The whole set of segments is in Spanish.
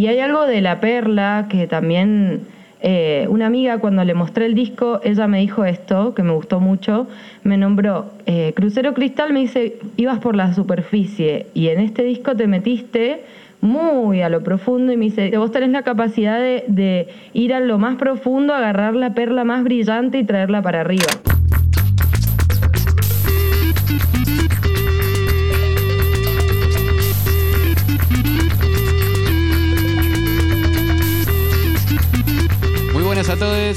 Y hay algo de La Perla que también eh, una amiga cuando le mostré el disco, ella me dijo esto, que me gustó mucho, me nombró eh, Crucero Cristal, me dice, ibas por la superficie y en este disco te metiste muy a lo profundo y me dice, vos tenés la capacidad de, de ir a lo más profundo, agarrar la perla más brillante y traerla para arriba.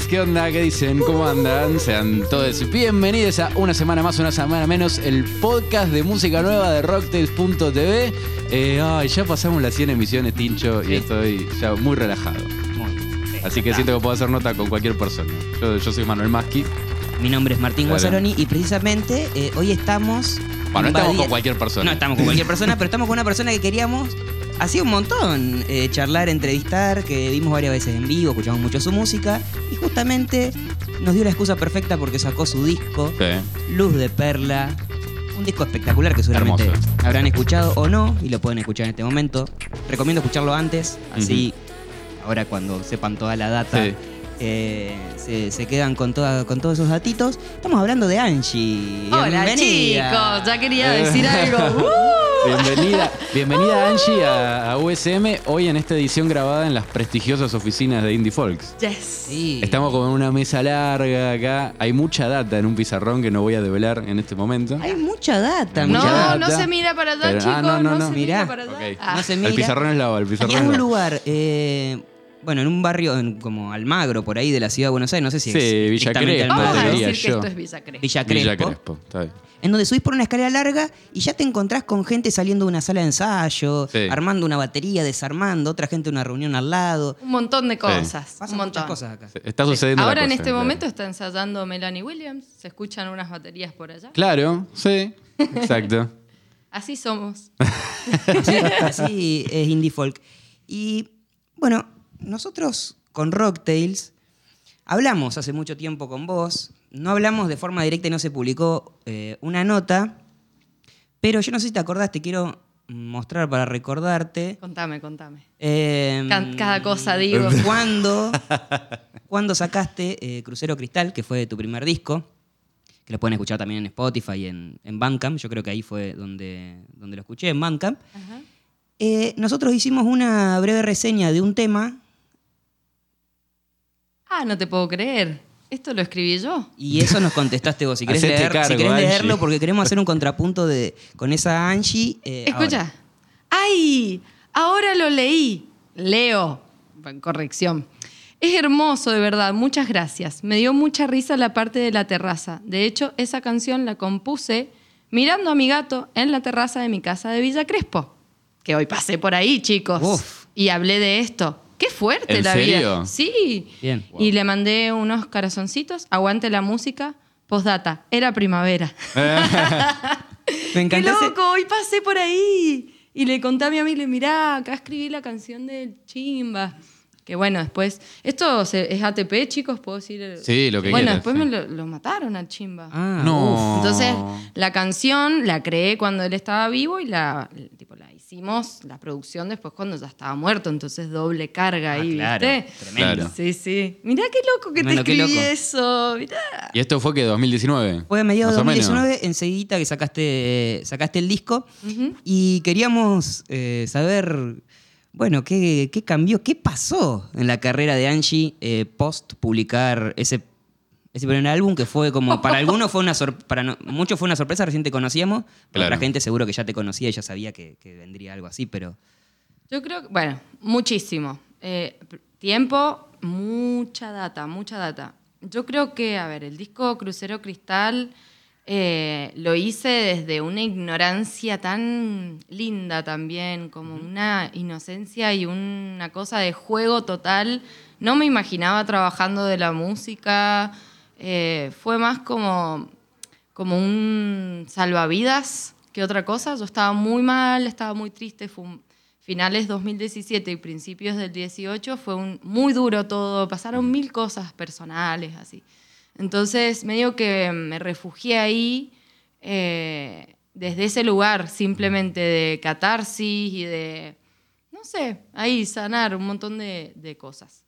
¿Qué onda? ¿Qué dicen? ¿Cómo andan? Sean todos bienvenidos a una semana más, una semana menos, el podcast de música nueva de Rocktails.tv. Eh, ay, ya pasamos las 100 emisiones, Tincho, y estoy ya muy relajado. Así que siento que puedo hacer nota con cualquier persona. Yo, yo soy Manuel Maschi. Mi nombre es Martín Claro. Guazzaroni y precisamente eh, hoy estamos. Bueno, no estamos con cualquier persona. No estamos con cualquier persona, pero estamos con una persona que queríamos. Hacía un montón eh, charlar, entrevistar, que vimos varias veces en vivo, escuchamos mucho su música y justamente nos dio la excusa perfecta porque sacó su disco, Sí. Luz de Perla. Un disco espectacular que seguramente Hermoso. habrán escuchado o no y lo pueden escuchar en este momento. Recomiendo escucharlo antes, así ahora cuando sepan toda la data Sí. eh, se, se quedan con, toda, con todos esos datitos. Estamos hablando de Angie. Hola Bienvenida. chicos, ya quería decir algo. ¡Uh! Bienvenida, bienvenida Angie a, a USM, hoy en esta edición grabada en las prestigiosas oficinas de Indie Folks. Yes. Sí. Estamos con una mesa larga acá, hay mucha data en un pizarrón que no voy a develar en este momento. Hay mucha data. Mucha No, data. no se mira para allá, Pero- chicos. ah, no, no, no. se Mirá. mira para allá. Ok. Ah, No se El pizarrón es lava, el pizarrón es un lugar, eh, bueno, en un barrio en- como Almagro, por ahí de la ciudad de Buenos Aires, no sé si Sí, es Villa Crespo, Vamos a decir que esto es Villa Crespo. Villa Crespo, Villa Crespo, está bien. en donde subís por una escalera larga y ya te encontrás con gente saliendo de una sala de ensayo, Sí. armando una batería, desarmando, otra gente en una reunión al lado. Un montón de cosas. Pasan un montón. muchas cosas acá. Está sucediendo Ahora en este claro. momento está ensayando Melanie Williams. Se escuchan unas baterías por allá. Claro, sí, exacto. Así somos. Así, así es indie folk. Y bueno, nosotros con Rocktails hablamos hace mucho tiempo con vos. No hablamos de forma directa y no se publicó eh, una nota. Pero yo no sé si te acordás, te quiero mostrar para recordarte. Contame, contame. eh, Can- cada cosa digo. Cuando, cuando sacaste eh, Crucero Cristal, que fue tu primer disco, que lo pueden escuchar también en Spotify y en, en Bandcamp. Yo creo que ahí fue donde, donde lo escuché, en Bandcamp. Ajá. Eh, nosotros hicimos una breve reseña de un tema Ah, no te puedo creer. Esto lo escribí yo. y eso nos contestaste vos. Si querés, si leerlo, porque queremos hacer un contrapunto de, con esa Angie. eh, Escucha. ahora. ¡Ay! Ahora lo leí. Leo. Corrección. Es hermoso, de verdad. Muchas gracias. Me dio mucha risa la parte de la terraza. De hecho, esa canción la compuse mirando a mi gato en la terraza de mi casa de Villa Crespo. Que hoy pasé por ahí, chicos. Uf. Y hablé de esto. ¡Qué fuerte ¿En la serio? vida! Sí. Bien. Y le mandé unos corazoncitos. Aguante la música. Postdata. Era primavera. Me ¡Qué encantó ese- loco! Hoy pasé por ahí. Y le conté a mi amigo, le mirá, acá escribí la canción del Chimba. Que bueno, después... Esto es ATP, chicos, puedo decir... el- Sí, lo que Bueno, quieras, después sí. me lo, lo mataron al Chimba. Ah, No. Entonces, la canción la creé cuando él estaba vivo y la, tipo, la hicimos, la producción después cuando ya estaba muerto. Entonces, doble carga Ah, ahí, claro, ¿viste? tremendo. Claro. Sí, sí. Mirá qué loco que Bueno, te escribí loco. eso. Mirá. ¿Y esto fue que 2019? Fue a mediados de Más o menos. 2019, enseguida que sacaste, sacaste el disco. Y queríamos eh, saber, bueno, ¿qué, qué cambió, qué pasó en la carrera de Angie eh, post publicar ese, ese primer álbum que fue como, para algunos fue una sorpresa, para no- muchos fue una sorpresa, recién te conocíamos, para Claro. otra gente seguro que ya te conocía y ya sabía que, que vendría algo así, pero... Yo creo que, bueno, muchísimo. Eh, tiempo, mucha data, mucha data. Yo creo que, a ver, el disco Crucero Cristal eh, lo hice desde una ignorancia tan linda también, como una inocencia y una cosa de juego total. No me imaginaba trabajando de la música. Eh, fue más como, como un salvavidas que otra cosa. Yo estaba muy mal, estaba muy triste. Fue un- finales 2017 y principios del 18 fue un, muy duro todo. Pasaron mil cosas personales así. Entonces, medio que me refugié ahí eh, desde ese lugar, simplemente de catarsis y de, no sé, ahí sanar un montón de, de cosas.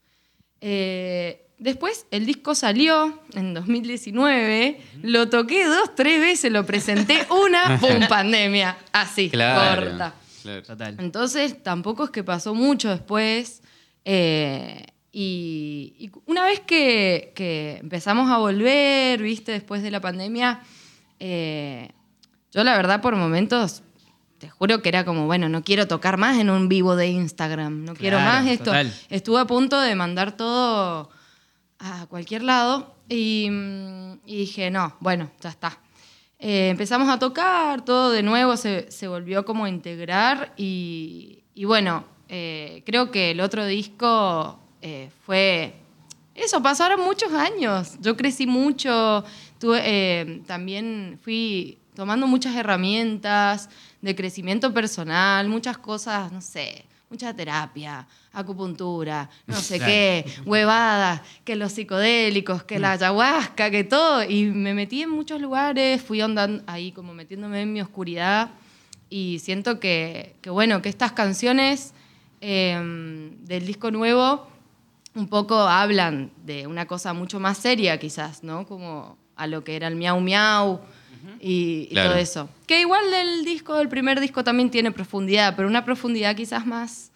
Eh, después el disco salió en 2019, lo toqué dos, tres veces, lo presenté una, ¡pum! pandemia. Así, Claro. corta. claro. Total. Entonces tampoco es que pasó mucho después. eh, y, y una vez que, que empezamos a volver, viste, después de la pandemia, eh, yo la verdad por momentos, te juro que era como, bueno, no quiero tocar más en un vivo de Instagram, no quiero más esto. total. Estuve a punto de mandar todo a cualquier lado y, dije, no, bueno, ya está. Eh, empezamos a tocar, todo de nuevo se, se volvió como a integrar y, y bueno, eh, creo que el otro disco eh, fue... Eso, pasaron muchos años, yo crecí mucho, tuve, también fui tomando muchas herramientas de crecimiento personal, muchas cosas, no sé, mucha terapia, acupuntura, no sé Claro. qué, huevadas, que los psicodélicos, que la ayahuasca, que todo. Y me metí en muchos lugares, fui andando ahí como metiéndome en mi oscuridad y siento que, que bueno, que estas canciones eh, del disco nuevo un poco hablan de una cosa mucho más seria quizás, ¿no? Como a lo que era el miau miau y, y Claro. todo eso. Que igual el disco, el primer disco también tiene profundidad, pero una profundidad quizás más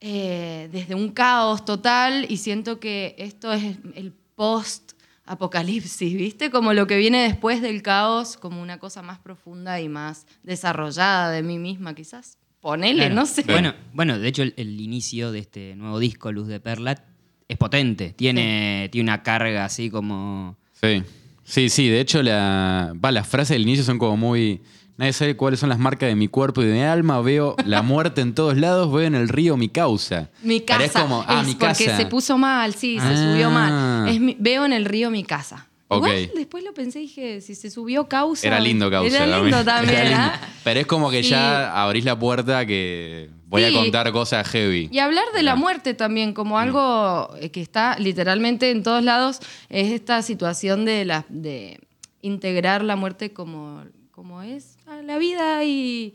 eh, desde un caos total y siento que esto es el post apocalipsis, ¿viste? Como lo que viene después del caos, como una cosa más profunda y más desarrollada de mí misma quizás. Ponele, Claro. no sé. Bueno, bueno, de hecho el, el inicio de este nuevo disco, Luz de Perla, es potente. Tiene, tiene una carga así como... Sí, sí, sí. De hecho, la, va, las frases del inicio son como muy. Nadie sabe cuáles son las marcas de mi cuerpo y de mi alma. Veo la muerte en todos lados. Veo en el río mi causa. Mi casa. es como, ah, es mi porque casa. se puso mal, sí, se Ah. subió mal. Es mi- veo en el río mi casa. Ok. Igual después lo pensé y dije, si se subió causa. Era lindo causa. Era lindo también, Era lindo. ¿ah? Pero es como que ya abrís la puerta que voy a contar cosas heavy. Y hablar de la muerte también, Mm. como algo eh, que está literalmente en todos lados, es esta situación de, la, de integrar la muerte como, como es a la vida y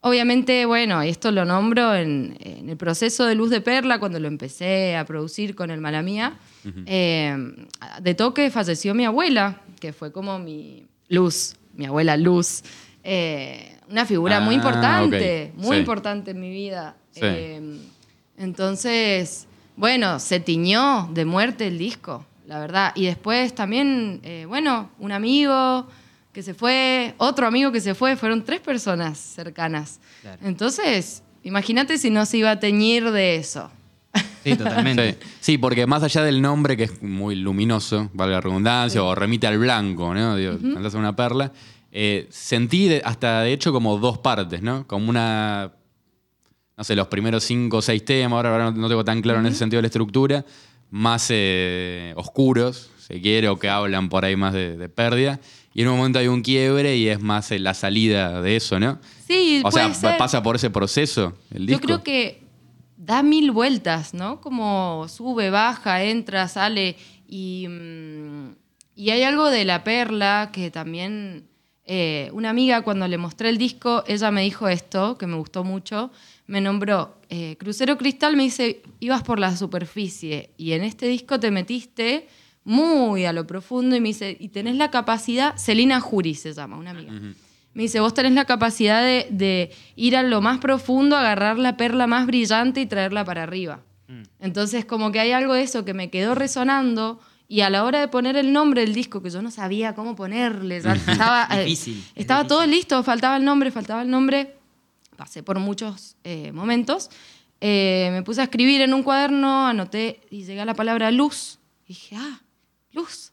obviamente, bueno, esto lo nombro en, en el proceso de Luz de Perla, cuando lo empecé a producir con el Malamía, eh, de toque falleció mi abuela, que fue como mi luz, mi abuela Luz. eh, una figura muy Ah, importante, muy Sí. importante en mi vida. Sí. Eh, entonces, bueno, se tiñó de muerte el disco, la verdad. Y después también, eh, bueno, un amigo que se fue, otro amigo que se fue, fueron tres personas cercanas. Claro. Entonces, imagínate si no se iba a teñir de eso. Sí, totalmente. Sí. Sí, porque más allá del nombre, que es muy luminoso, valga la redundancia, o remite al blanco, ¿no? Digo, andás a una perla. Eh, sentí hasta, de hecho, como dos partes, ¿no? Como una. No sé, los primeros cinco o seis temas, ahora, ahora no, tengo tan claro en ese sentido la estructura, más eh, oscuros, si quiere, o que hablan por ahí más de, de pérdida. Y en un momento hay un quiebre y es más eh, la salida de eso, ¿no? Sí, O sea, ser. pasa por ese proceso el Yo disco. creo que da mil vueltas, ¿no? Como sube, baja, entra, sale. Y, mm, y hay algo de la perla que también. Eh, una amiga, cuando le mostré el disco, ella me dijo esto, que me gustó mucho. Me nombró eh, Crucero Cristal, me dice, ibas por la superficie y en este disco te metiste muy a lo profundo y me dice, y tenés la capacidad, Celina Jury se llama, una amiga. Me dice, vos tenés la capacidad de, de ir a lo más profundo, agarrar la perla más brillante y traerla para arriba. Entonces, como que hay algo de eso que me quedó resonando y a la hora de poner el nombre del disco, que yo no sabía cómo ponerle, estaba, eh, Difícil, es estaba todo listo, faltaba el nombre, faltaba el nombre, pasé por muchos eh, momentos, Eh, me puse a escribir en un cuaderno, anoté y llegué a la palabra luz. Y dije, ah, luz.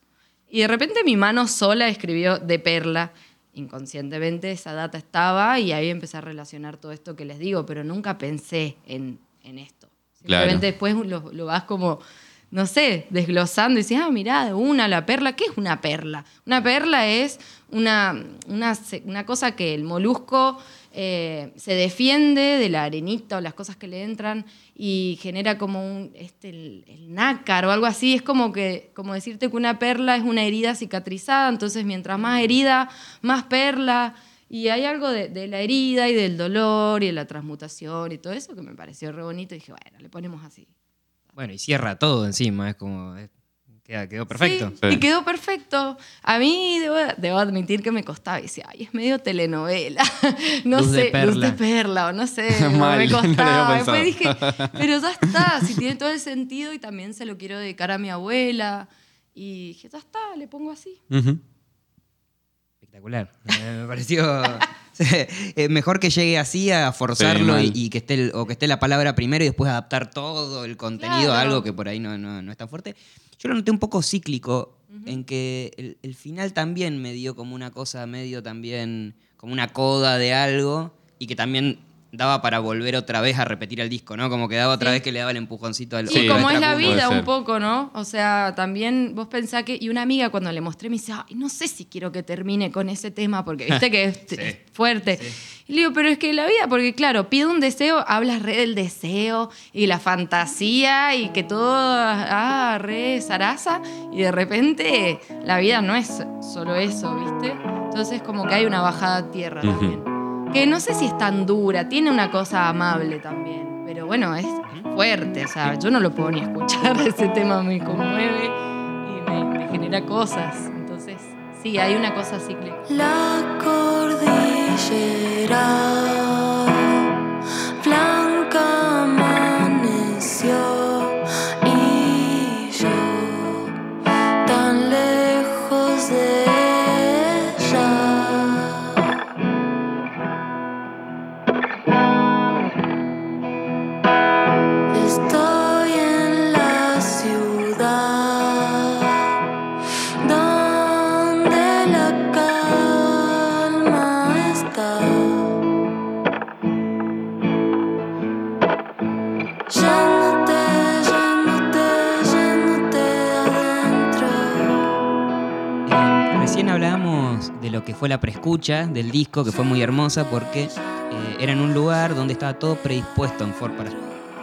Y de repente mi mano sola escribió de perla. Inconscientemente esa data estaba y ahí empecé a relacionar todo esto que les digo, pero nunca pensé en, en esto. Claro. Simplemente después lo, lo vas como, no sé, desglosando y dices, ah, mirá, de una la perla. ¿Qué es una perla? Una perla es una, una, una cosa que el molusco eh, se defiende de la arenita o las cosas que le entran y genera como un, este, el nácar o algo así. Es como, que, como decirte que una perla es una herida cicatrizada, entonces mientras más herida, más perla. Y hay algo de, de la herida y del dolor y de la transmutación y todo eso que me pareció re bonito. Y dije, bueno, le ponemos así. Bueno, y cierra todo encima, es como. es- queda- quedó perfecto. Sí, Sí. y quedó perfecto. A mí debo, debo admitir que me costaba. Y decía, ay, es medio telenovela. No Luz de sé, luz perla. de perla, o no sé. Mal, me no costaba. Después dije, pero ya está, si tiene todo el sentido y también se lo quiero dedicar a mi abuela. Y dije, ya está, le pongo así. Espectacular. Eh, me pareció. eh, mejor que llegue así a forzarlo Sí, y, que esté el- o que esté la palabra primero y después adaptar todo el contenido a algo que por ahí no, no- no es tan fuerte. Yo lo noté un poco cíclico en que el, el final también me dio como una cosa medio también, como una coda de algo y que también daba para volver otra vez a repetir el disco, ¿no? Como que daba otra Sí. vez que le daba el empujoncito al Sí, Sí, como es la vida un poco, ¿no? O sea, también vos pensás que... Y una amiga cuando le mostré me dice, ay, no sé si quiero que termine con ese tema, porque viste que es, es fuerte. Y le digo, pero es que la vida, porque claro, pide un deseo, hablas re del deseo y la fantasía y que todo, ah, re zaraza, y de repente la vida no es solo eso, ¿viste? Entonces como que hay una bajada a tierra también. Que no sé si es tan dura, tiene una cosa amable también, pero bueno, es fuerte, o sea, yo no lo puedo ni escuchar, ese tema me conmueve y me, me genera cosas, entonces sí, hay una cosa cíclica. La preescucha del disco, que fue muy hermosa porque eh, era en un lugar donde estaba todo predispuesto en para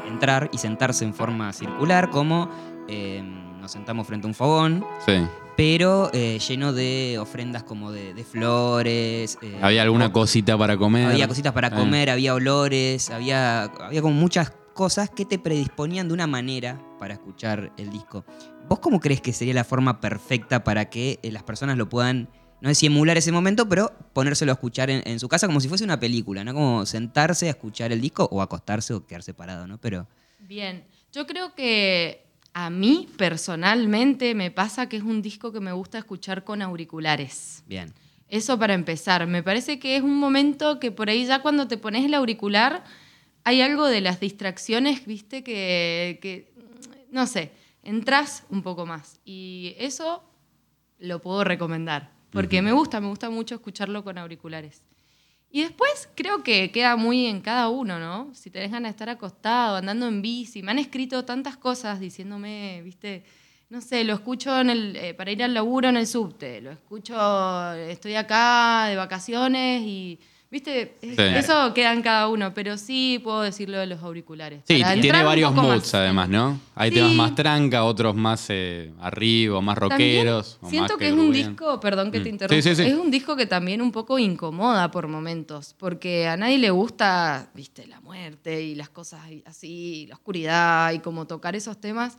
entrar y sentarse en forma circular, como eh, nos sentamos frente a un fogón, Sí. pero eh, lleno de ofrendas como de, de flores. ¿Había alguna cosita para comer? había cositas para comer, había olores, había, había como muchas cosas que te predisponían de una manera para escuchar el disco. ¿Vos cómo crees que sería la forma perfecta para que las personas lo puedan, no sé si emular ese momento, pero ponérselo a escuchar en, en su casa como si fuese una película, ¿no? Como sentarse a escuchar el disco o acostarse o quedarse parado, ¿no? Pero Bien, yo creo que a mí personalmente me pasa que es un disco que me gusta escuchar con auriculares. bien. Eso para empezar. Me parece que es un momento que por ahí ya cuando te pones el auricular hay algo de las distracciones, viste, que, que, no sé, entras un poco más. Y eso lo puedo recomendar, porque me gusta, me gusta mucho escucharlo con auriculares. Y después creo que queda muy en cada uno, ¿no? Si tenés ganas de estar acostado, andando en bici. Me han escrito tantas cosas diciéndome, viste, no sé, lo escucho en el, eh, para ir al laburo en el subte, lo escucho, estoy acá de vacaciones y, viste, Sí. eso queda en cada uno, pero sí puedo decirlo de los auriculares. Sí, para tiene varios moods más. además, ¿no? Hay Sí. temas más tranca, otros más eh, arriba, más rockeros. o Siento más que es un disco, perdón que Mm. te interrumpa, sí. es un disco que también un poco incomoda por momentos, porque a nadie le gusta, viste, la muerte y las cosas así, la oscuridad y como tocar esos temas.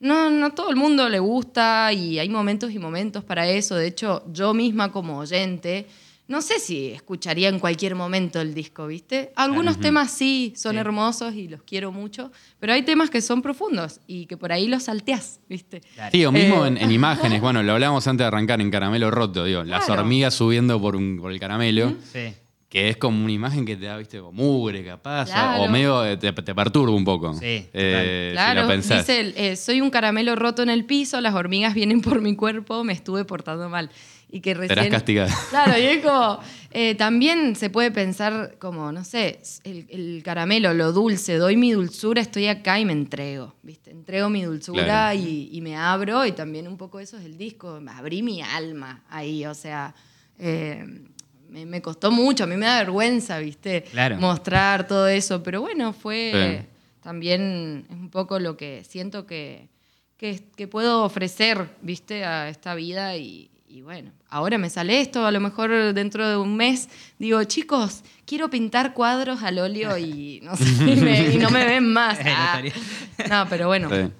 No, no todo el mundo le gusta y hay momentos y momentos para eso. De hecho, yo misma como oyente, no sé si escucharía en cualquier momento el disco, ¿viste? Algunos temas sí son hermosos y los quiero mucho, pero hay temas que son profundos y que por ahí los salteás, ¿viste? Sí, o mismo Eh, en, en imágenes. Bueno, lo hablábamos antes de arrancar en Caramelo Roto, digo. Las hormigas subiendo por, un, por el caramelo. Sí. Que es como una imagen que te da, viste, como mugre, capaz. o- Claro. O medio eh, te, te perturba un poco. Sí, Eh, si Claro, lo pensás. dice, eh, soy un caramelo roto en el piso, las hormigas vienen por mi cuerpo, me estuve portando mal. Y que recién... Serás castigada. Claro, y es como, eh, también se puede pensar como, no sé, el, el caramelo, lo dulce, doy mi dulzura, estoy acá y me entrego, ¿viste? Entrego mi dulzura Claro. y, y me abro y también un poco eso es el disco, abrí mi alma ahí, o sea... eh, me, me costó mucho, a mí me da vergüenza, ¿viste? Claro. Mostrar todo eso, pero bueno, fue Sí. también es un poco lo que siento que, que, que puedo ofrecer, ¿viste? A esta vida y, y bueno, ahora me sale esto, a lo mejor dentro de un mes digo, chicos, quiero pintar cuadros al óleo y no, sé, y me- y no me ven más. No Ah. No, pero bueno. Sí.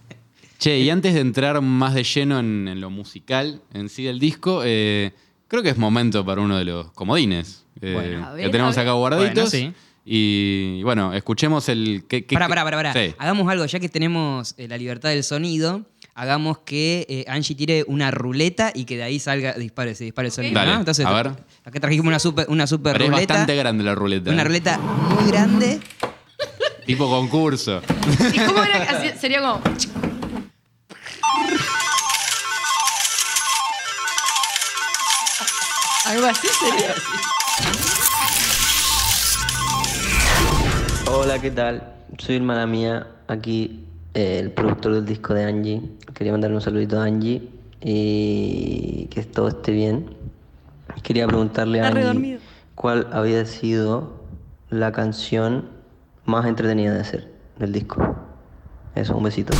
Che, y antes de entrar más de lleno en, en lo musical en sí del disco, eh, creo que es momento para uno de los comodines eh, Bueno. A ver, que tenemos acá guardaditos. Bueno, sí. Y bueno, escuchemos el... ¿qué, qué- Pará, pará, pará, pará. Sí. Hagamos algo, ya que tenemos eh, la libertad del sonido, hagamos que eh, Angie tire una ruleta y que de ahí salga, dispare, se dispare el sonido. Dale, ¿no? Entonces, a ver. acá trajimos una super, una super Pero es ruleta. bastante grande la ruleta. Una ¿eh? ruleta muy grande. Tipo concurso. ¿Y cómo era? Así- sería como. Algo así sería. Hola, ¿qué tal? Soy hermana mía, aquí eh, el productor del disco de Angie. Quería mandarle un saludito a Angie y que todo esté bien. Quería preguntarle a Angie cuál había sido la canción más entretenida de hacer del disco. Eso, un besito.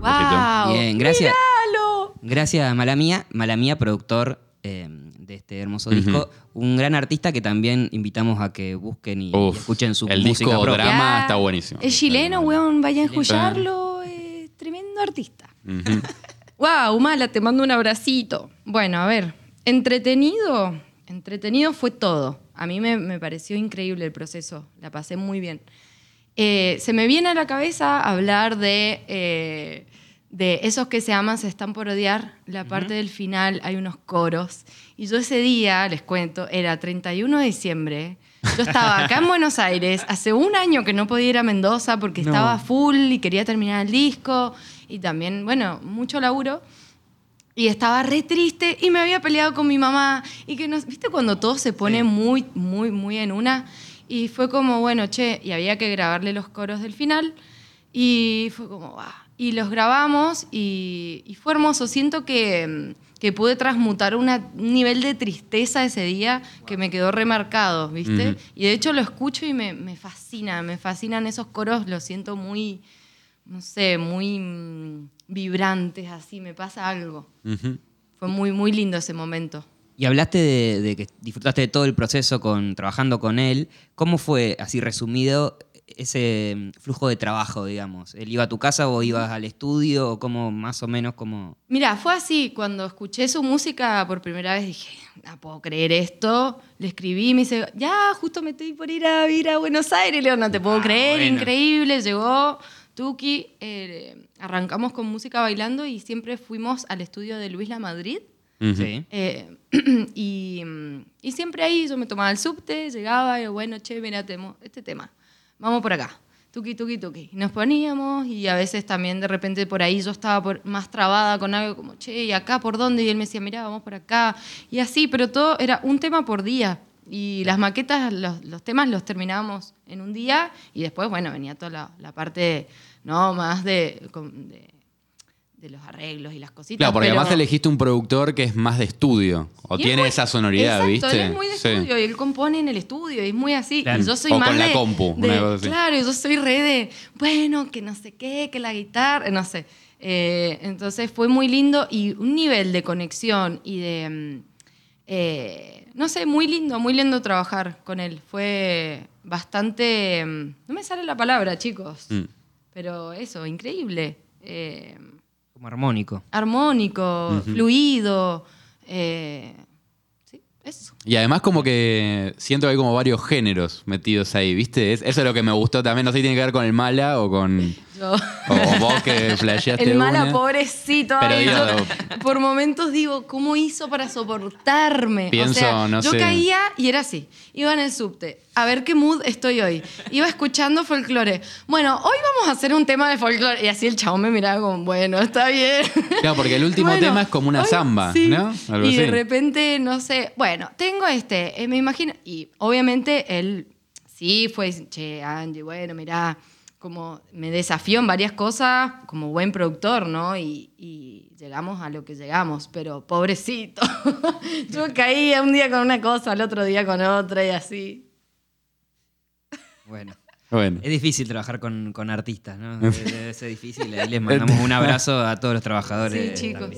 ¡Wow! Bien, gracias. ¡Míralo! Gracias, Malamía. Malamía, productor eh, de este hermoso disco. Un gran artista que también invitamos a que busquen y, escuchen su el música disco propia. drama está buenísimo. Es chileno, weón. Vayan a escucharlo. Es tremendo artista. ¡Wow! Mala, te mando un abracito. Bueno, a ver. Entretenido. Entretenido fue todo. A mí me, me pareció increíble el proceso. La pasé muy bien. Eh, se me viene a la cabeza hablar de, eh, de esos que se aman, se están por odiar. La parte del final, hay unos coros. Y yo ese día, les cuento, era 31 de diciembre. Yo estaba acá en Buenos Aires, hace un año que no podía ir a Mendoza porque No. estaba full y quería terminar el disco. Y también, bueno, mucho laburo. Y estaba re triste y me había peleado con mi mamá. Y que nos, ¿viste cuando todo se pone muy, muy, muy en una? Y fue como, bueno, che, y había que grabarle los coros del final. Y fue como, va. Y los grabamos y, y fue hermoso. Siento que, mm, que pude transmutar una- un nivel de tristeza ese día que me quedó remarcado, ¿viste? Y de hecho lo escucho y me, me fascina, me fascinan esos coros, los siento muy, no sé, muy mm, vibrantes, así, me pasa algo. Fue muy, muy lindo ese momento. Y hablaste de, de que disfrutaste de todo el proceso con, trabajando con él. ¿Cómo fue, así resumido, ese mm, flujo de trabajo, digamos? ¿Él iba a tu casa o ibas al estudio? ¿O cómo, más o menos, cómo...? Mira, fue así, cuando escuché su música por primera vez dije, no puedo creer esto. Le escribí y me dice, ya, justo me estoy por ir a ir a Buenos Aires. Le digo, no te puedo Ah, creer, bueno. increíble. Llegó Tuki, eh, arrancamos con música bailando y siempre fuimos al estudio de Luis La Madrid. Sí. Eh, y, mm, y siempre ahí yo me tomaba el subte, llegaba y bueno, che, mira, temo- este tema, vamos por acá, tuki, tuki, tuki. Y nos poníamos y a veces también de repente por ahí yo estaba por- más trabada con algo como, che, ¿y acá por dónde? Y él me decía, mira, vamos por acá. Y así, pero todo era un tema por día. Y las maquetas, los, los temas los terminábamos en un día y después, bueno, venía toda la, parte, ¿no? Más de, de los arreglos y las cositas. Claro, porque pero- además elegiste un productor que es más de estudio. O y es tiene muy- esa sonoridad, exacto, ¿viste? Él es muy de Sí. estudio y él compone en el estudio y es muy así. Claro. Y yo soy O más con la compu, de- una cosa así. Claro, yo soy re de, bueno, que no sé qué, que la guitarra, no sé. Eh, entonces fue muy lindo y un nivel de conexión y de, mm, eh, no sé, muy lindo, muy lindo trabajar con él. Fue bastante, mm, no me sale la palabra, chicos, Mm. pero eso, increíble. Eh, Como armónico. armónico, fluido. eh, sí, eso. Y además como que siento que hay como varios géneros metidos ahí, ¿viste? Es- eso es lo que me gustó también. No sé si tiene que ver con el mala o con... Yo- O vos que flasheaste el mala una. pobrecito. Pero ay, digo- yo por momentos digo, ¿cómo hizo para soportarme? Pienso, o sea, no yo sé. caía y era así. Iba en el subte. A ver qué mood estoy hoy. Iba escuchando folclore. Bueno, hoy vamos a hacer un tema de folclore. Y así el chabón me miraba como, bueno, está bien. Claro, porque el último Bueno, tema es como una hoy- samba, sí. ¿no? Algo y de repente, no sé, bueno, tengo este, eh, me imagino, y obviamente él sí fue, che, Angie, bueno, mirá, como me desafió en varias cosas como buen productor, ¿no? Y, y llegamos a lo que llegamos, pero pobrecito, yo caía un día con una cosa, al otro día con otra y así. Bueno. Bueno. Es difícil trabajar con, con artistas, ¿no? Debe, ser difícil. Ahí les mandamos un abrazo a todos los trabajadores. Sí, chicos.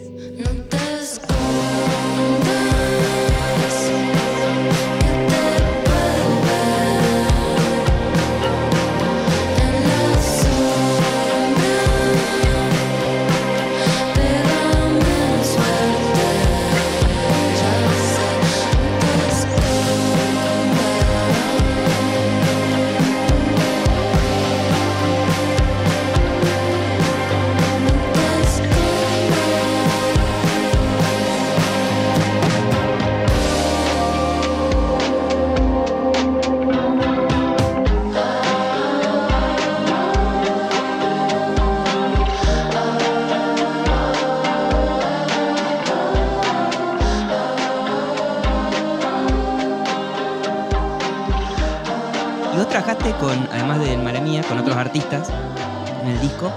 Con otros artistas en el disco.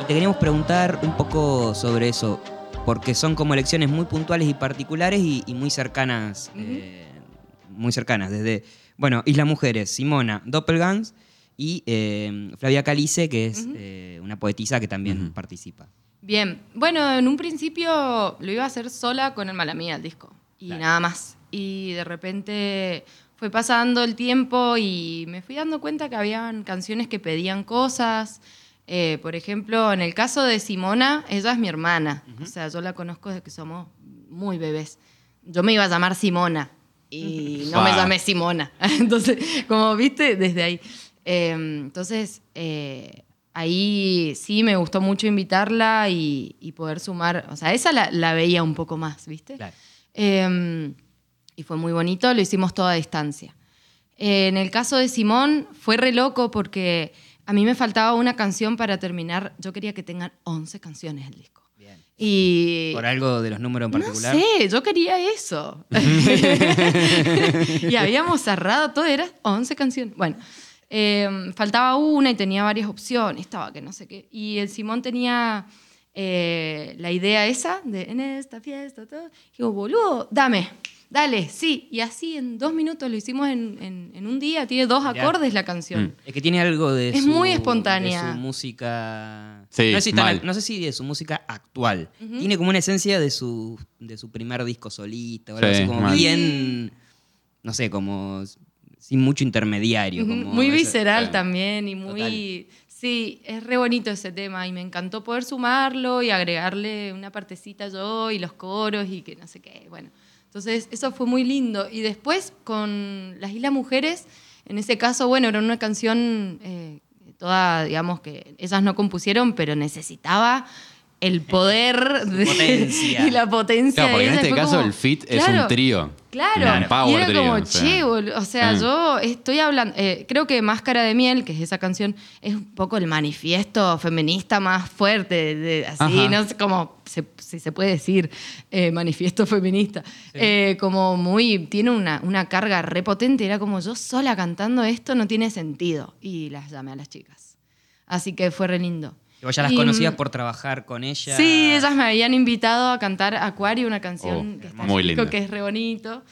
Y te queríamos preguntar un poco sobre eso, porque son como elecciones muy puntuales y particulares y, y muy cercanas. eh, muy cercanas, desde, bueno, Isla Mujeres, Simona, Doppelgangs y eh, Flavia Calice, que es eh, una poetisa que también participa. Bien, bueno, en un principio lo iba a hacer sola con el Malamía, el disco, y nada más. Y de repente fue pasando el tiempo y me fui dando cuenta que habían canciones que pedían cosas. Eh, por ejemplo, en el caso de Simona, ella es mi hermana, o sea, yo la conozco desde que somos muy bebés. Yo me iba a llamar Simona y no me llamé Simona. Entonces, como viste, desde ahí. Eh, entonces, eh, ahí sí me gustó mucho invitarla y, y poder sumar. O sea, esa la, la veía un poco más, ¿viste? Claro. Y fue muy bonito, lo hicimos toda a distancia. Eh, en el caso de Simón, fue re loco porque a mí me faltaba una canción para terminar. Yo quería que tengan 11 canciones el disco. Y ¿Por algo de los números en particular? no sé, yo quería eso. y habíamos cerrado todo, eran 11 canciones. Bueno, eh, faltaba una y tenía varias opciones, estaba que no sé qué. Y el Simón tenía eh, la idea esa de en esta fiesta, todo. Y digo, boludo, dame, dale, sí. Y así en dos minutos lo hicimos en, en- en un día, tiene dos Mirá. acordes la canción. Es que tiene algo de Es su, muy espontánea. de su música. Sí, no, sé si tan- mal. no sé si de su música actual. Tiene como una esencia de su, de su primer disco solista, o algo Sí, así como mal. bien. No sé, como sin mucho intermediario. Como muy visceral sí. también y muy... Sí, es re bonito ese tema y me encantó poder sumarlo y agregarle una partecita yo y los coros y que no sé qué. Bueno, entonces eso fue muy lindo. Y después con Las Islas Mujeres, en ese caso, bueno, era una canción eh, toda, digamos, que ellas no compusieron, pero necesitaba el poder de- potencia. y la potencia Claro, porque de en este caso como- el fit es Claro, un trío. Claro, Un power y era trío, como, o sea. che, boludo, o sea, Mm. yo estoy hablando, eh, creo que Máscara de Miel, que es esa canción, es un poco el manifiesto feminista más fuerte, de- así, Ajá. no sé cómo, se- si se puede decir, eh, manifiesto feminista, Eh, como muy, tiene una, una carga repotente, era como yo sola cantando esto no tiene sentido, y las llamé a las chicas. Así que fue re lindo. Y vos ya las Y, conocías mm, por trabajar con ella. Sí, ellas me habían invitado a cantar Acuario, una canción Oh, que está en muy linda. que es re bonito,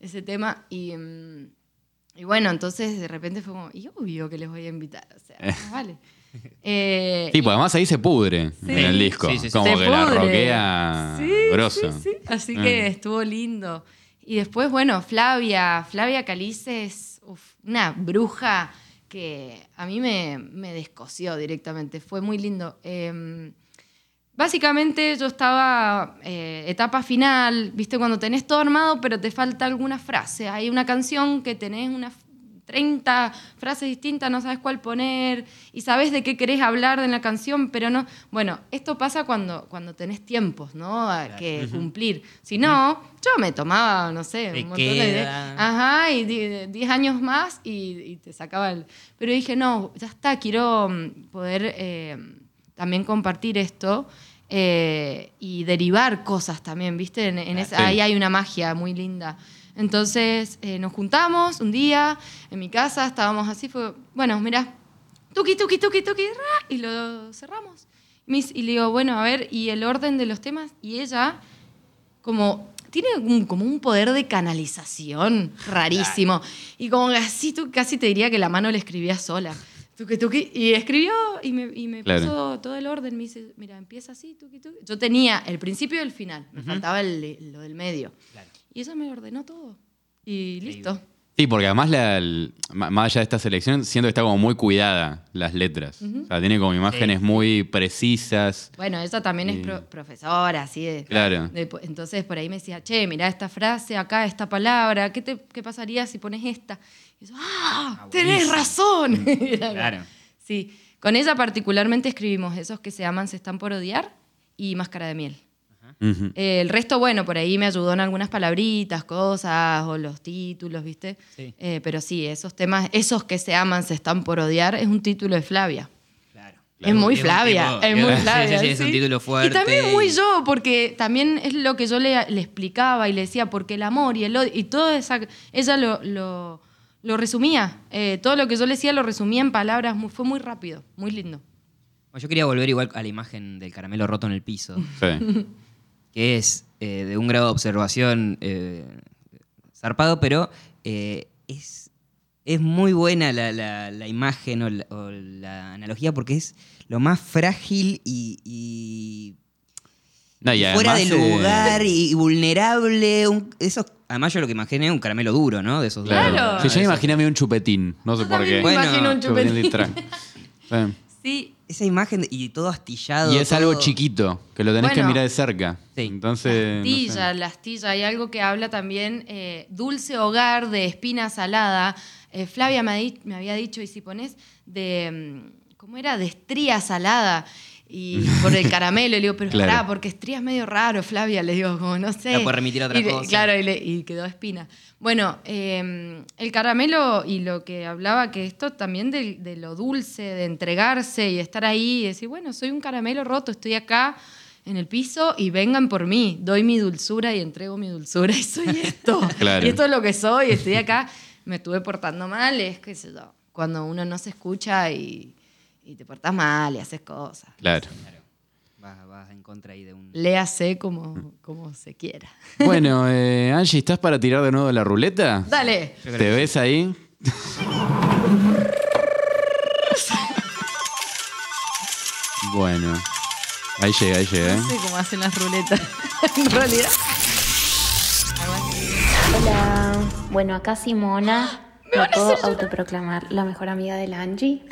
ese tema. Y, mm, y bueno, entonces de repente fue como, y obvio que les voy a invitar, o sea, más vale. Eh, Sí, pues además ahí se pudre en el disco. Sí, sí, sí. Como se que la pudre. roquea Sí, grosso. sí, sí. Así Mm. que estuvo lindo. Y después, bueno, Flavia, Flavia Calice es uf, una bruja que a mí me, me descoció directamente. Fue muy lindo. Eh, básicamente yo estaba eh, etapa final, viste, cuando tenés todo armado, pero te falta alguna frase. Hay una canción que tenés unas 30 frases distintas, no sabes cuál poner y sabes de qué querés hablar en la canción, pero no. Bueno, esto pasa cuando, cuando tenés tiempos, ¿no? A que cumplir. Si no, yo me tomaba, no sé, un montón de ideas. Ajá, y di- 10 años más y, y te sacaba el. Pero dije, no, ya está, quiero mm, poder eh, también compartir esto. eh, y derivar cosas también, ¿viste? En, en esa- Sí. ahí hay una magia muy linda. Entonces eh, nos juntamos un día en mi casa, estábamos así, fue, bueno, mira, tuki, tuki, tuki, tuki, ra, y lo cerramos. Y le digo, bueno, a ver, y el orden de los temas, y ella, como, tiene un- como un poder de canalización rarísimo. Y como así, tú casi te diría que la mano le escribía sola. Tuki, tuki, y escribió y me, y me Claro. puso todo el orden. Me dice, mira, empieza así, tuki, tuki. Yo tenía el principio y el final, me faltaba el- lo del medio. Y ella me ordenó todo. Y listo. Sí, porque además, la- el- ma- más allá de esta selección, siento que está como muy cuidada las letras. O sea, tiene como imágenes muy precisas. Bueno, ella también es pro- profesora, así de, Claro. de- entonces por ahí me decía, che, mira esta frase acá, esta palabra, ¿qué, te, qué pasaría si pones esta? Y yo, ¡ah! Ah, ¡Tenés buenísimo. razón! Era como- Claro. Sí. Con ella particularmente escribimos esos que se llaman Se están por odiar y Máscara de miel. Eh, el resto, bueno, por ahí me ayudó en algunas palabritas, cosas, o los títulos, ¿viste? Sí. Eh, pero sí, esos temas, esos que se aman, se están por odiar, es un título de Flavia. Claro. Es muy Flavia, tipo- es muy Flavia. Sí, sí, es un título fuerte. Y también muy yo, porque también es lo que yo le, le explicaba y le decía, porque el amor y el odio, y todo esa, ella lo, lo, lo resumía. Eh, todo lo que yo le decía lo resumía en palabras. muy- fue muy rápido, muy lindo. Bueno, yo quería volver igual a la imagen del caramelo roto en el piso, Sí. Que es eh, de un grado de observación eh, zarpado, pero eh, es, es muy buena la, la- la imagen o la, o la analogía porque es lo más frágil y, y No, y fuera de eh, lugar y vulnerable. un- esos, además yo lo que imaginé es un caramelo duro, ¿no? De esos Claro. Claro. Sí, yo me imaginé a mí un chupetín. No sé Yo por qué. me Bueno, imagino un Chupetín chupetín. Sí. Esa imagen y todo astillado. Y es algo chiquito, que lo tenés que mirar de cerca. Sí. Entonces. no sé. astilla, la astilla. Hay algo que habla también, eh, dulce hogar de espina salada. Eh, Flavia me, me había dicho, y si pones de, mm, ¿cómo era? De estría salada. Y por el caramelo, le digo, pero Claro. pará, porque estría es medio raro, Flavia, le digo, como no sé. La puede remitir a otra Y cosa. Claro, y, le- y quedó espina. Bueno, eh, el caramelo y lo que hablaba, que esto también de, de lo dulce, de entregarse y estar ahí y decir, bueno, soy un caramelo roto, estoy acá en el piso y vengan por mí, doy mi dulzura y entrego mi dulzura y soy esto. Claro. Y esto es lo que soy, estoy acá, me estuve portando mal, es que sé yo, cuando uno no se escucha y, y te portas mal y haces cosas. Claro. Vas, vas en contra ahí de un. Léase como, como se quiera. Bueno, eh, Angie, ¿estás para tirar de nuevo la ruleta? Dale. ¿Te ves ahí? bueno. Ahí llega, ahí llega. ¿eh? No sé cómo hacen las ruletas. en realidad. Hola, bueno, acá Simona. Me puedo autoproclamar la mejor amiga de la Angie.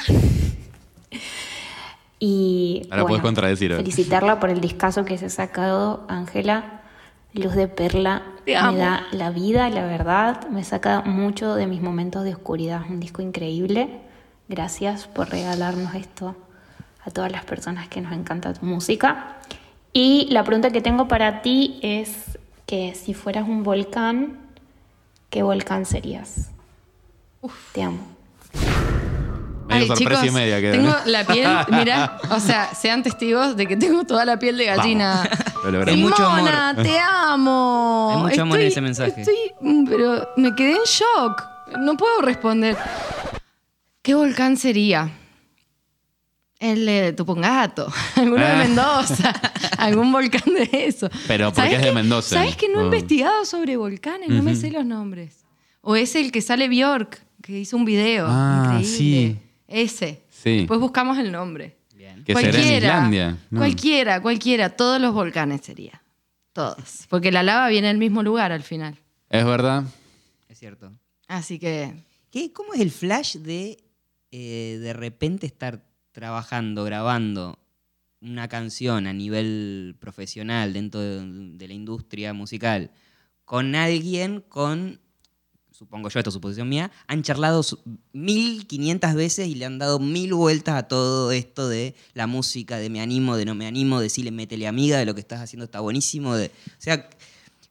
Y Ahora bueno, puedes contradecir, ¿eh? felicitarla por el discazo que se ha sacado, Ángela. Luz de Perla Te amo. me da la vida, la verdad. Me saca mucho de mis momentos de oscuridad. Un disco increíble. Gracias por regalarnos esto a todas las personas que nos encanta tu música. Y la pregunta que tengo para ti es que si fueras un volcán, ¿qué volcán serías? Te amo. Medio Ay, sorpresa chicos, y media queda, Tengo ¿no? la piel, mira, o sea, sean testigos de que tengo toda la piel de gallina. Lo logramos. Hay mucho amor. Simona, te amo. Hay mucho amor en ese mensaje. Estoy, mm, pero me quedé en shock. No puedo responder. ¿Qué volcán sería? El de Tupungato, alguno Ah. de Mendoza, algún volcán de eso. Pero porque ¿Sabés es de que- Mendoza. ¿Sabes que no he Oh. investigado sobre volcanes? No me sé los nombres. O es el que sale Bjork, que hizo un video. Ah, increíble. sí. Ese. Sí. Después buscamos el nombre. Bien. Que será en Islandia. ¿no? Cualquiera, cualquiera. Todos los volcanes sería. Todos. Porque la lava viene del mismo lugar al final. Es verdad. Es cierto. Así que. ¿Qué, ¿Cómo es el flash de eh, de repente estar trabajando, grabando una canción a nivel profesional dentro de, de la industria musical con alguien con, supongo yo, esto es suposición mía, han charlado su- 1500 veces y le han dado mil vueltas a todo esto de la música, de me animo, de no me animo, de decirle métele amiga, de lo que estás haciendo está buenísimo. O sea,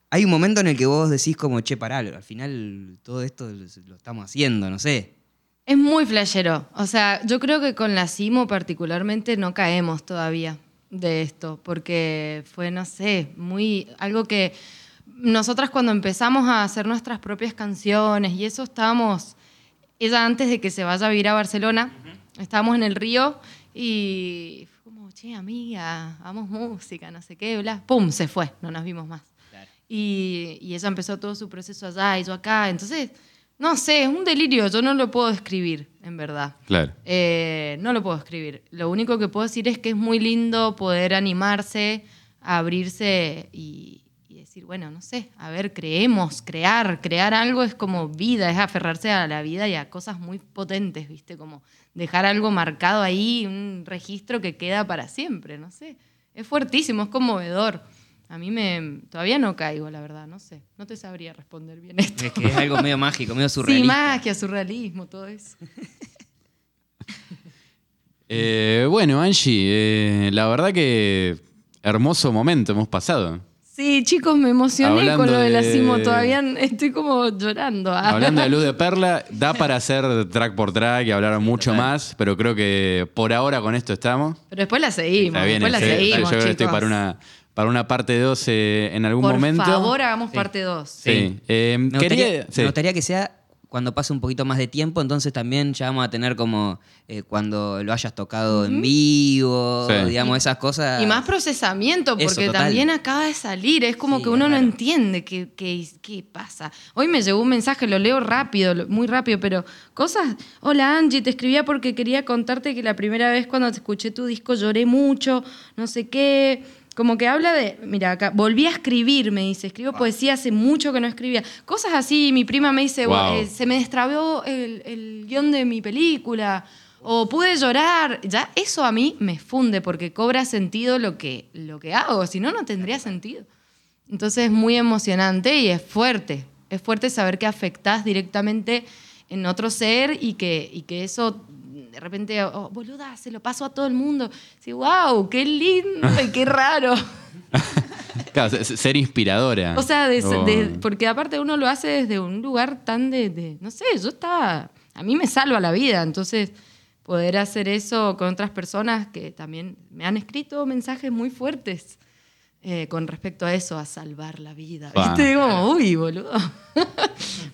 hay un momento en el que vos decís como, che, pará, al final todo esto lo estamos haciendo, no sé. Es muy flashero. O sea, yo creo que con la Simo particularmente no caemos todavía de esto, porque fue, no sé, muy. algo que. Nosotras cuando empezamos a hacer nuestras propias canciones y eso estábamos. Ella antes de que se vaya a vivir a Barcelona, estábamos en el río y fue como, che, amiga, hagamos música, no sé qué, bla. ¡Pum! Se fue, no nos vimos más. Y, y ella empezó todo su proceso allá y yo acá. Entonces, no sé, es un delirio. Yo no lo puedo describir, en verdad. Claro. Eh, no lo puedo escribir. Lo único que puedo decir es que es muy lindo poder animarse, a abrirse y, y decir, bueno, no sé, a ver, creemos, crear. Crear algo es como vida, es aferrarse a la vida y a cosas muy potentes, ¿viste? Como dejar algo marcado ahí, un registro que queda para siempre, no sé. Es fuertísimo, es conmovedor. A mí me. Todavía no caigo, la verdad, no sé. No te sabría responder bien esto. Es que es algo medio mágico, medio Sí, surrealista. magia, surrealismo, todo eso. Eh, bueno, Angie, eh, la verdad que hermoso momento hemos pasado. Sí, chicos, me emocioné Hablando con lo de la de-. Todavía estoy como llorando. Hablando de Luz de Perla, da para hacer track por track y hablar mucho más, pero creo que por ahora con esto estamos. Pero después la seguimos. Está bien, después la sí, seguimos. yo creo que estoy para una, para una parte 2 en algún Por momento. favor, hagamos parte 2. Sí. Eh, Me quería- gustaría, sí. me gustaría que sea cuando pase un poquito más de tiempo, entonces también ya vamos a tener como eh, cuando lo hayas tocado en vivo, Sí. digamos, esas cosas. Y más procesamiento, porque también acaba de salir. Es como Sí, que uno no entiende qué, qué, qué pasa. Hoy me llegó un mensaje, lo leo rápido, muy rápido, pero cosas. Hola Angie, te escribía porque quería contarte que la primera vez cuando te escuché tu disco lloré mucho, no sé qué. Como que habla de, mira, acá, volví a escribir, me dice, escribo poesía hace mucho que no escribía. Cosas así, mi prima me dice, Wow. eh, se me destrabó el, el guion de mi película, o pude llorar. Ya eso a mí me funde porque cobra sentido lo que, lo que hago, si no, no tendría sentido. Entonces es muy emocionante y es fuerte. Es fuerte saber que afectás directamente en otro ser y que, y que eso de repente, oh, boluda, se lo paso a todo el mundo. Sí, wow, qué lindo y qué raro. Claro, se- ser inspiradora. O sea, de- O- de- porque aparte uno lo hace desde un lugar tan de, de- no sé, yo estaba, a mí me salva la vida, entonces poder hacer eso con otras personas que también me han escrito mensajes muy fuertes eh, con respecto a eso, a salvar la vida. Pa. ¿Viste? Como, uy, boludo.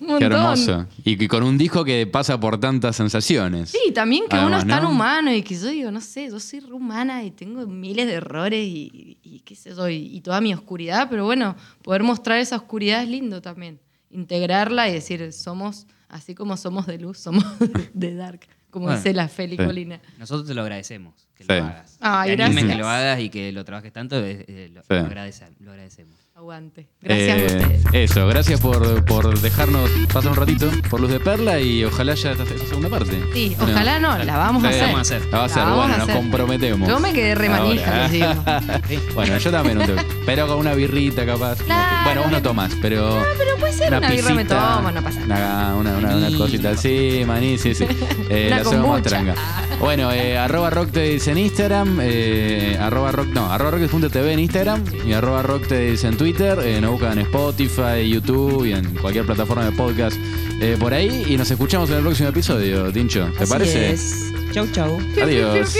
un. Qué hermoso. Y, y con un disco que pasa por tantas sensaciones. Sí, también que uno Además, es tan ¿no? humano y que yo digo, no sé, yo soy re humana y tengo miles de errores y, y qué sé yo, y, y toda mi oscuridad, pero bueno, poder mostrar esa oscuridad es lindo también. Integrarla y decir, somos, así como somos de luz, somos de dark, como Bueno, dice la Feli sí. Colina. Nosotros te lo agradecemos, que Sí. lo hagas. Ay, Te animes gracias. que lo hagas y que lo trabajes tanto, eh, lo, Sí. lo agradece- lo agradecemos. Aguante. Gracias Eh, a ustedes. Eso, gracias por, por dejarnos pasar un ratito por Luz de Perla y ojalá ya esta, esta segunda parte. Sí, ojalá no, la vamos a Sí, hacer. vamos a hacer. La va a hacer, vamos bueno, a nos hacer. comprometemos. Yo me quedé re manija, Ahora. les digo. bueno, yo también, un pero con una birrita capaz. Claro, bueno, vos no tomás, pero. pero puede ser, una birra me tomo, no pasa Una, una, una, una cosita así, maní, sí, sí. Eh, Una la hacemos más tranca. Bueno, eh, arroba rocktails en Instagram, eh, arroba rock, no, arroba rocktails.tv en Instagram y arroba rocktails en Twitter. Eh, nos buscan en Spotify, YouTube y en cualquier plataforma de podcast eh, por ahí. Y nos escuchamos en el próximo episodio, Tincho. ¿Te Así parece? es. Chau, chau. Adiós.